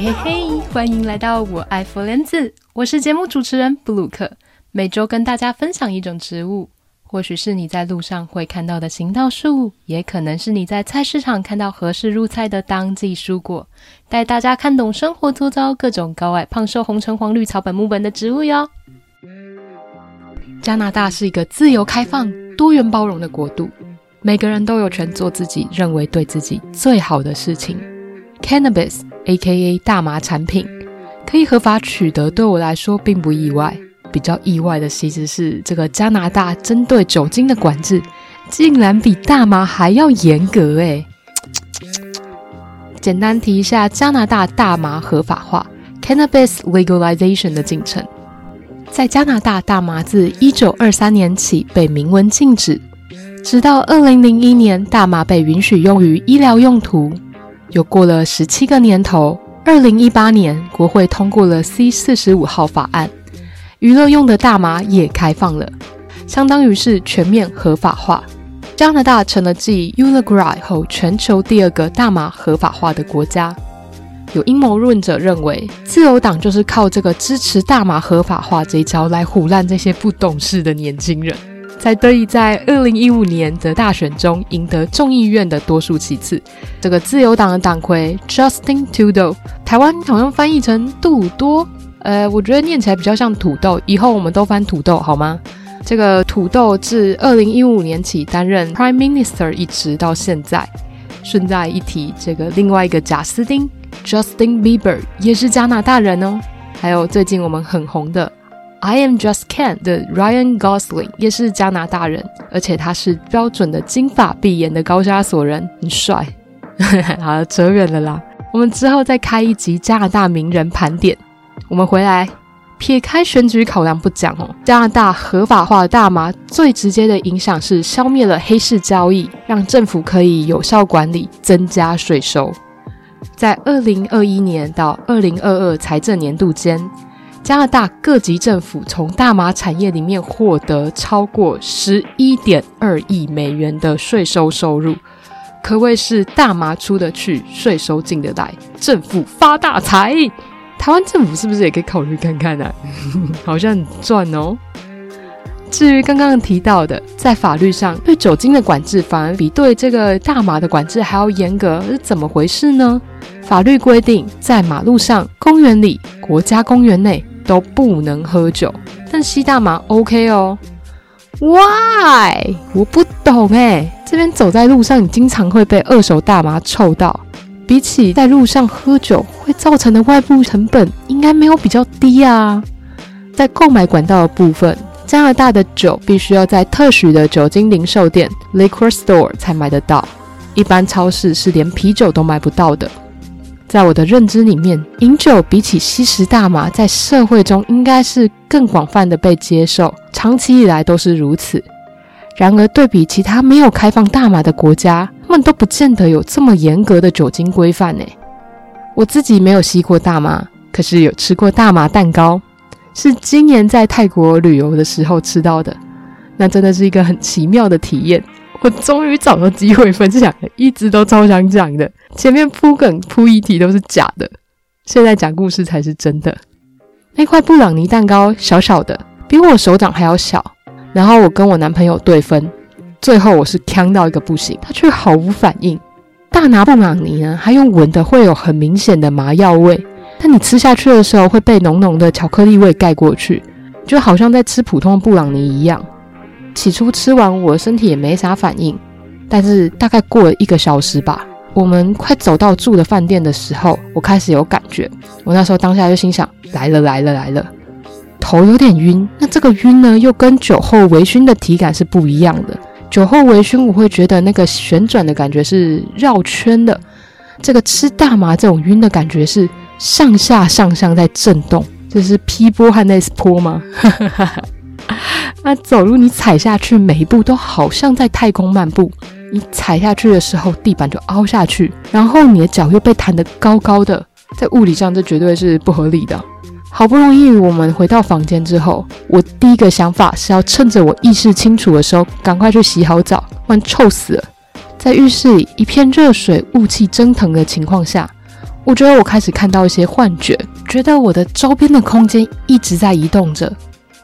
嘿嘿，欢迎来到我爱佛莲子，我是节目主持人布鲁克，每周跟大家分享一种植物，或许是你在路上会看到的行道树，也可能是你在菜市场看到合适入菜的当季蔬果，带大家看懂生活周遭各种高矮胖瘦红橙黄绿草本木本的植物哟。加拿大是一个自由开放、多元包容的国度，每个人都有权做自己认为对自己最好的事情。Cannabis。A.K.A. 大麻产品可以合法取得，对我来说并不意外。比较意外的其实是这个加拿大针对酒精的管制，竟然比大麻还要严格诶。简单提一下加拿大大麻合法化 （Cannabis Legalization） 的进程。在加拿大，大麻自一九二三年起被明文禁止，直到二零零一年，大麻被允许用于医疗用途。又过了十七个年头，二零一八年，国会通过了 C 四十五号法案，娱乐用的大麻也开放了，相当于是全面合法化。加拿大成了继 Uruguay 后全球第二个大麻合法化的国家。有阴谋论者认为，自由党就是靠这个支持大麻合法化这一招来唬烂这些不懂事的年轻人。才得以在二零一五年的大选中赢得众议院的多数席次。这个自由党的党魁 Justin Trudeau，台湾好像翻译成杜多，呃，我觉得念起来比较像土豆。以后我们都翻土豆好吗？这个土豆自二零一五年起担任 Prime Minister，一直到现在。顺带一提，这个另外一个贾斯汀 Justin Bieber 也是加拿大人哦。还有最近我们很红的。I am just Ken 的 Ryan Gosling 也是加拿大人，而且他是标准的金发碧眼的高加索人，很帅。好，扯远了啦，我们之后再开一集加拿大名人盘点。我们回来，撇开选举考量不讲哦，加拿大合法化的大麻最直接的影响是消灭了黑市交易，让政府可以有效管理，增加税收。在二零二一年到二零二二财政年度间。加拿大各级政府从大麻产业里面获得超过十一点二亿美元的税收收入，可谓是大麻出得去，税收进得来，政府发大财。台湾政府是不是也可以考虑看看呢、好像很赚哦。至于刚刚提到的，在法律上对酒精的管制反而比对这个大麻的管制还要严格，是怎么回事呢？法律规定，在马路上、公园里、国家公园内。都不能喝酒，但吸大麻 OK 哦。Why？我不懂诶。这边走在路上，你经常会被二手大麻臭到。比起在路上喝酒会造成的外部成本，应该没有比较低啊。在购买管道的部分，加拿大的酒必须要在特许的酒精零售店 （liquor store） 才买得到，一般超市是连啤酒都买不到的。在我的认知里面，饮酒比起吸食大麻，在社会中应该是更广泛的被接受，长期以来都是如此。然而，对比其他没有开放大麻的国家，他们都不见得有这么严格的酒精规范呢。我自己没有吸过大麻，可是有吃过大麻蛋糕，是今年在泰国旅游的时候吃到的，那真的是一个很奇妙的体验。我终于找到机会分享了，一直都超想讲的。前面铺梗铺一题都是假的，现在讲故事才是真的。那块布朗尼蛋糕小小的，比我手掌还要小。然后我跟我男朋友对分，最后我是呛到一个不行，他却毫无反应。大拿布朗尼呢，还用闻的会有很明显的麻药味，但你吃下去的时候会被浓浓的巧克力味盖过去，就好像在吃普通的布朗尼一样。起初吃完，我的身体也没啥反应，但是大概过了一个小时吧，我们快走到住的饭店的时候，我开始有感觉。我那时候当下就心想：来了来了来了，头有点晕。那这个晕呢，又跟酒后微醺的体感是不一样的。酒后微醺，我会觉得那个旋转的感觉是绕圈的；这个吃大麻这种晕的感觉是上下上下在震动，这是 P 波和 S 波吗？那 走路，你踩下去，每一步都好像在太空漫步。你踩下去的时候，地板就凹下去，然后你的脚又被弹得高高的，在物理上这绝对是不合理的。好不容易我们回到房间之后，我第一个想法是要趁着我意识清楚的时候，赶快去洗好澡，不然臭死了。在浴室里一片热水、雾气蒸腾的情况下，我觉得我开始看到一些幻觉，觉得我的周边的空间一直在移动着，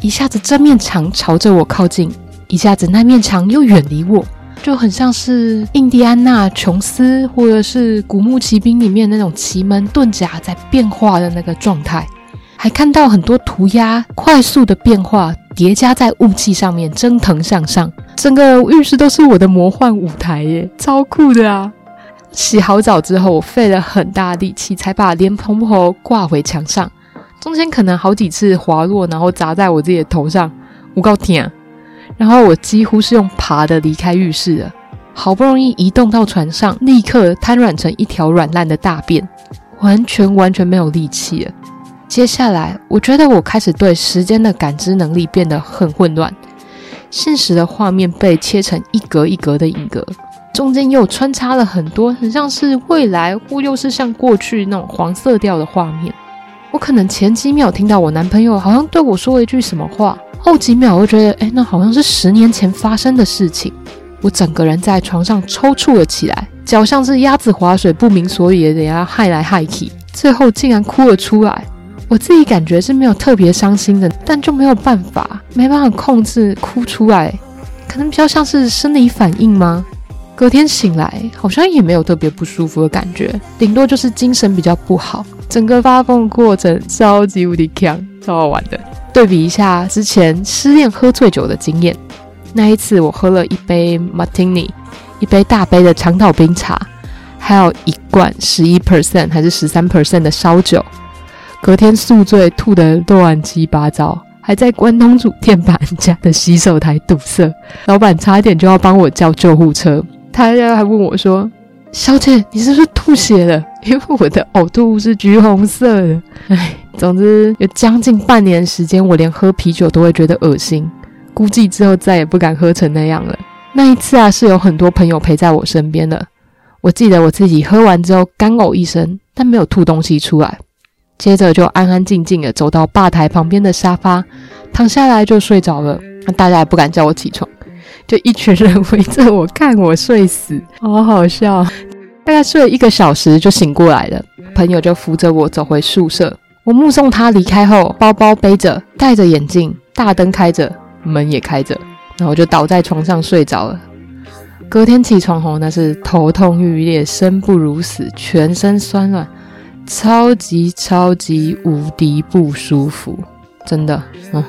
一下子这面墙朝着我靠近，一下子那面墙又远离我，就很像是印第安纳琼斯或者是古墓奇兵里面那种奇门遁甲在变化的那个状态。还看到很多涂鸦快速的变化叠加在雾气上面，蒸腾向上，整个浴室都是我的魔幻舞台耶，超酷的啊！洗好澡之后，我费了很大力气才把莲蓬头挂回墙上，中间可能好几次滑落，然后砸在我自己的头上，我告天啊！然后我几乎是用爬的离开浴室了，好不容易移动到船上，立刻瘫软成一条软烂的大便，完全完全没有力气了。接下来，我觉得我开始对时间的感知能力变得很混乱。现实的画面被切成一格一格的影格，中间又穿插了很多很像是未来或又是像过去那种黄色调的画面。我可能前几秒听到我男朋友好像对我说了一句什么话，后几秒我觉得，哎，那好像是十年前发生的事情。我整个人在床上抽搐了起来，脚像是鸭子划水，不明所以的等下害来害去，最后竟然哭了出来。我自己感觉是没有特别伤心的，但就没有办法，没办法控制哭出来，可能比较像是生理反应吗？隔天醒来，好像也没有特别不舒服的感觉，顶多就是精神比较不好。整个发疯过程超级无敌强，超好玩的。对比一下之前失恋喝醉酒的经验，那一次我喝了一杯 Martini，一杯大杯的长岛冰茶，还有一罐十一 percent 还是十三 percent 的烧酒。隔天宿醉，吐得乱七八糟，还在关东煮店把人家的洗手台堵塞，老板差一点就要帮我叫救护车。他还问我说：“小姐，你是不是吐血了？因为我的呕吐物是橘红色的。”唉，总之有将近半年时间，我连喝啤酒都会觉得恶心，估计之后再也不敢喝成那样了。那一次啊，是有很多朋友陪在我身边的。我记得我自己喝完之后干呕一声，但没有吐东西出来。接着就安安静静的走到吧台旁边的沙发，躺下来就睡着了。那大家也不敢叫我起床，就一群人围着我看我睡死，好好笑。大概睡了一个小时就醒过来了，朋友就扶着我走回宿舍。我目送他离开后，包包背着，戴着眼镜，大灯开着，门也开着，然后我就倒在床上睡着了。隔天起床后，那是头痛欲裂，生不如死，全身酸软。超级超级无敌不舒服，真的。嗯，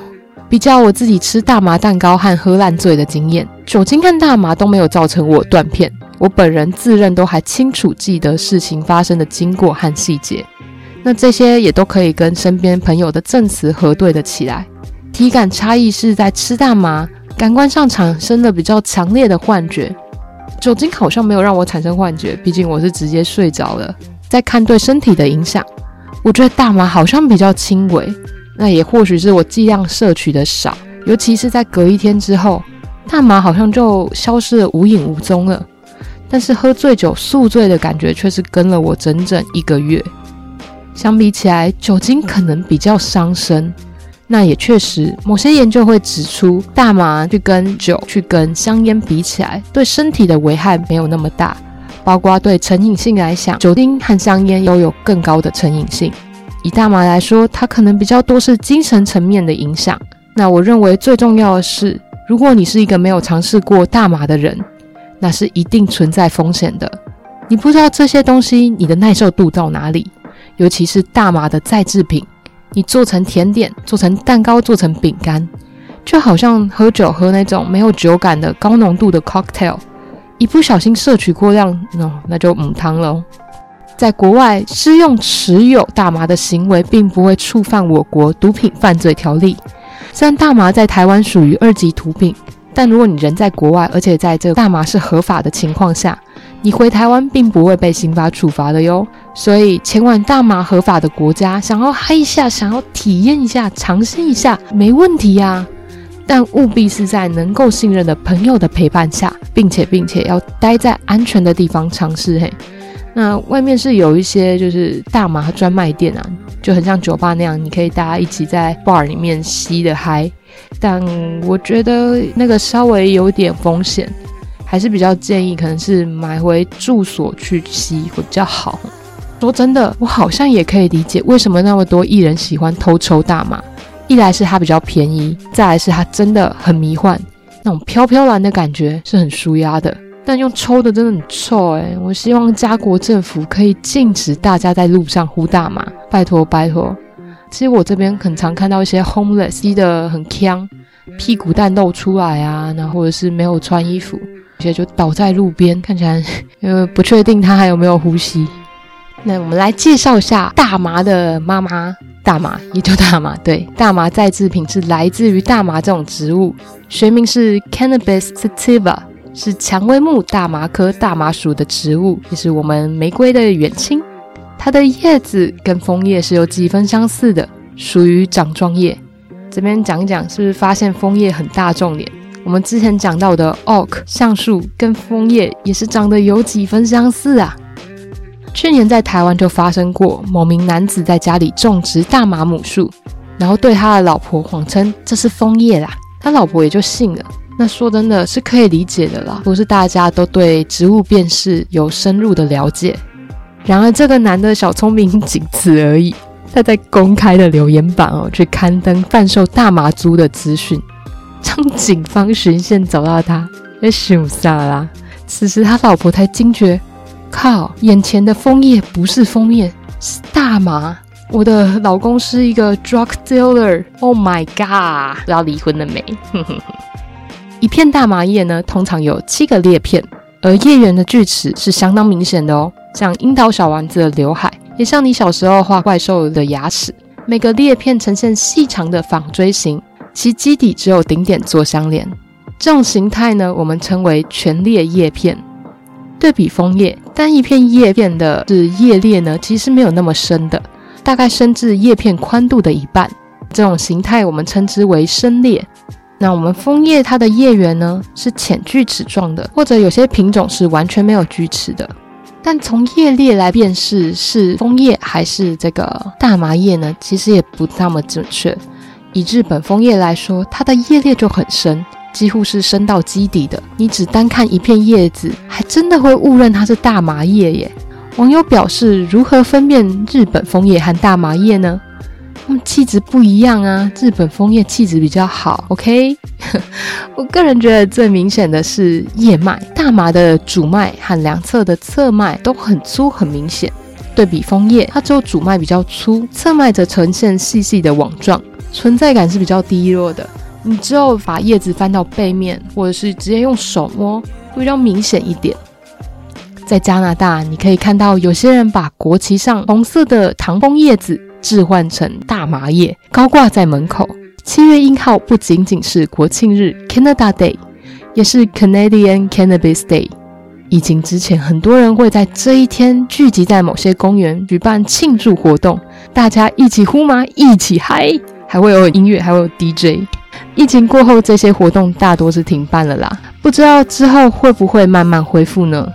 比较我自己吃大麻蛋糕和喝烂醉的经验，酒精和大麻都没有造成我断片。我本人自认都还清楚记得事情发生的经过和细节，那这些也都可以跟身边朋友的证词核对的起来。体感差异是在吃大麻，感官上产生了比较强烈的幻觉，酒精好像没有让我产生幻觉，毕竟我是直接睡着了。再看对身体的影响，我觉得大麻好像比较轻微，那也或许是我剂量摄取的少，尤其是在隔一天之后，大麻好像就消失得无影无踪了。但是喝醉酒宿醉的感觉却是跟了我整整一个月。相比起来，酒精可能比较伤身，那也确实，某些研究会指出，大麻去跟酒去跟香烟比起来，对身体的危害没有那么大。包括对成瘾性来讲，酒精和香烟都有更高的成瘾性。以大麻来说，它可能比较多是精神层面的影响。那我认为最重要的是，如果你是一个没有尝试过大麻的人，那是一定存在风险的。你不知道这些东西你的耐受度到哪里，尤其是大麻的再制品，你做成甜点、做成蛋糕、做成饼干，就好像喝酒喝那种没有酒感的高浓度的 cocktail。一不小心摄取过量，那那就母汤了。在国外，施用持有大麻的行为并不会触犯我国毒品犯罪条例。虽然大麻在台湾属于二级毒品，但如果你人在国外，而且在这大麻是合法的情况下，你回台湾并不会被刑法处罚的哟。所以前往大麻合法的国家，想要嗨一下，想要体验一下，尝试一下，没问题呀。但务必是在能够信任的朋友的陪伴下，并且并且要待在安全的地方尝试。嘿，那外面是有一些就是大麻专卖店啊，就很像酒吧那样，你可以大家一起在 bar 里面吸的嗨。但我觉得那个稍微有点风险，还是比较建议可能是买回住所去吸会比较好。说真的，我好像也可以理解为什么那么多艺人喜欢偷抽大麻。一来是它比较便宜，再来是它真的很迷幻，那种飘飘然的感觉是很舒压的。但用抽的真的很臭哎！我希望加国政府可以禁止大家在路上呼大麻，拜托拜托。其实我这边很常看到一些 homeless 吸得很呛，屁股蛋露出来啊，然后或者是没有穿衣服，有些就倒在路边，看起来因为不确定他还有没有呼吸。那我们来介绍一下大麻的妈妈，大麻也就大麻，对，大麻再制品是来自于大麻这种植物，学名是 Cannabis sativa，是蔷薇木大麻科大麻属的植物，也是我们玫瑰的远亲。它的叶子跟枫叶是有几分相似的，属于掌状叶。这边讲一讲，是不是发现枫叶很大众脸？我们之前讲到的 oak 橡树跟枫叶也是长得有几分相似啊。去年在台湾就发生过某名男子在家里种植大麻母树，然后对他的老婆谎称这是枫叶啦，他老婆也就信了。那说真的是可以理解的啦，不是大家都对植物辨识有深入的了解。然而这个男的小聪明仅此而已，他在公开的留言板哦去刊登贩售大麻株的资讯，让警方循线找到他，被凶杀啦。此时他老婆才惊觉。靠！眼前的枫叶不是枫叶，是大麻。我的老公是一个 drug dealer。Oh my god！不知道离婚了没？一片大麻叶呢，通常有七个裂片，而叶缘的锯齿是相当明显的哦，像樱桃小丸子的刘海，也像你小时候画怪兽的牙齿。每个裂片呈现细长的纺锥形，其基底只有顶点做相连。这种形态呢，我们称为全裂叶片。对比枫叶，单一片叶片的是叶裂呢，其实没有那么深的，大概深至叶片宽度的一半。这种形态我们称之为深裂。那我们枫叶它的叶缘呢，是浅锯齿状的，或者有些品种是完全没有锯齿的。但从叶裂来辨识是枫叶还是这个大麻叶呢，其实也不那么准确。以日本枫叶来说，它的叶裂就很深。几乎是深到基底的，你只单看一片叶子，还真的会误认它是大麻叶耶。网友表示，如何分辨日本枫叶和大麻叶呢？它们气质不一样啊，日本枫叶气质比较好。OK，我个人觉得最明显的是叶脉，大麻的主脉和两侧的侧脉都很粗，很明显。对比枫叶，它只有主脉比较粗，侧脉则呈现细细的网状，存在感是比较低落的。你之后把叶子翻到背面，或者是直接用手摸，会比较明显一点。在加拿大，你可以看到有些人把国旗上红色的唐枫叶子置换成大麻叶，高挂在门口。七月一号不仅仅是国庆日 （Canada Day），也是 Canadian Cannabis Day。疫情之前，很多人会在这一天聚集在某些公园举办庆祝活动，大家一起呼麻，一起嗨，还会有音乐，还会有 DJ。疫情过后，这些活动大多是停办了啦，不知道之后会不会慢慢恢复呢？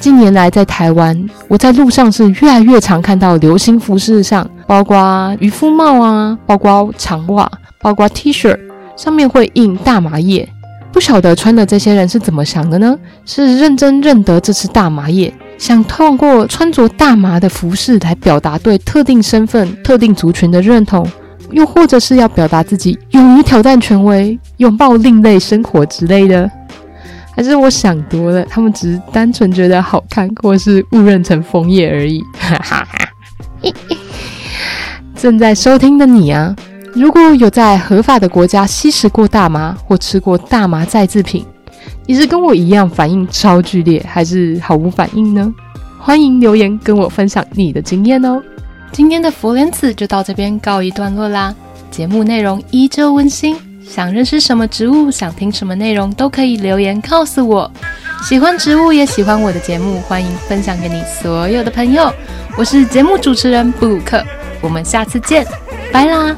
近年来，在台湾，我在路上是越来越常看到流行服饰上，包括渔夫帽啊，包括长袜，包括 T 恤，上面会印大麻叶。不晓得穿的这些人是怎么想的呢？是认真认得这是大麻叶，想通过穿着大麻的服饰来表达对特定身份、特定族群的认同？又或者是要表达自己勇于挑战权威、拥抱另类生活之类的，还是我想多了？他们只是单纯觉得好看，或是误认成枫叶而已。哈 哈哈。正在收听的你啊，如果有在合法的国家吸食过大麻或吃过大麻再制品，你是跟我一样反应超剧烈，还是毫无反应呢？欢迎留言跟我分享你的经验哦。今天的佛莲子就到这边告一段落啦。节目内容依旧温馨，想认识什么植物，想听什么内容，都可以留言告诉我。喜欢植物也喜欢我的节目，欢迎分享给你所有的朋友。我是节目主持人布鲁克，我们下次见，拜啦。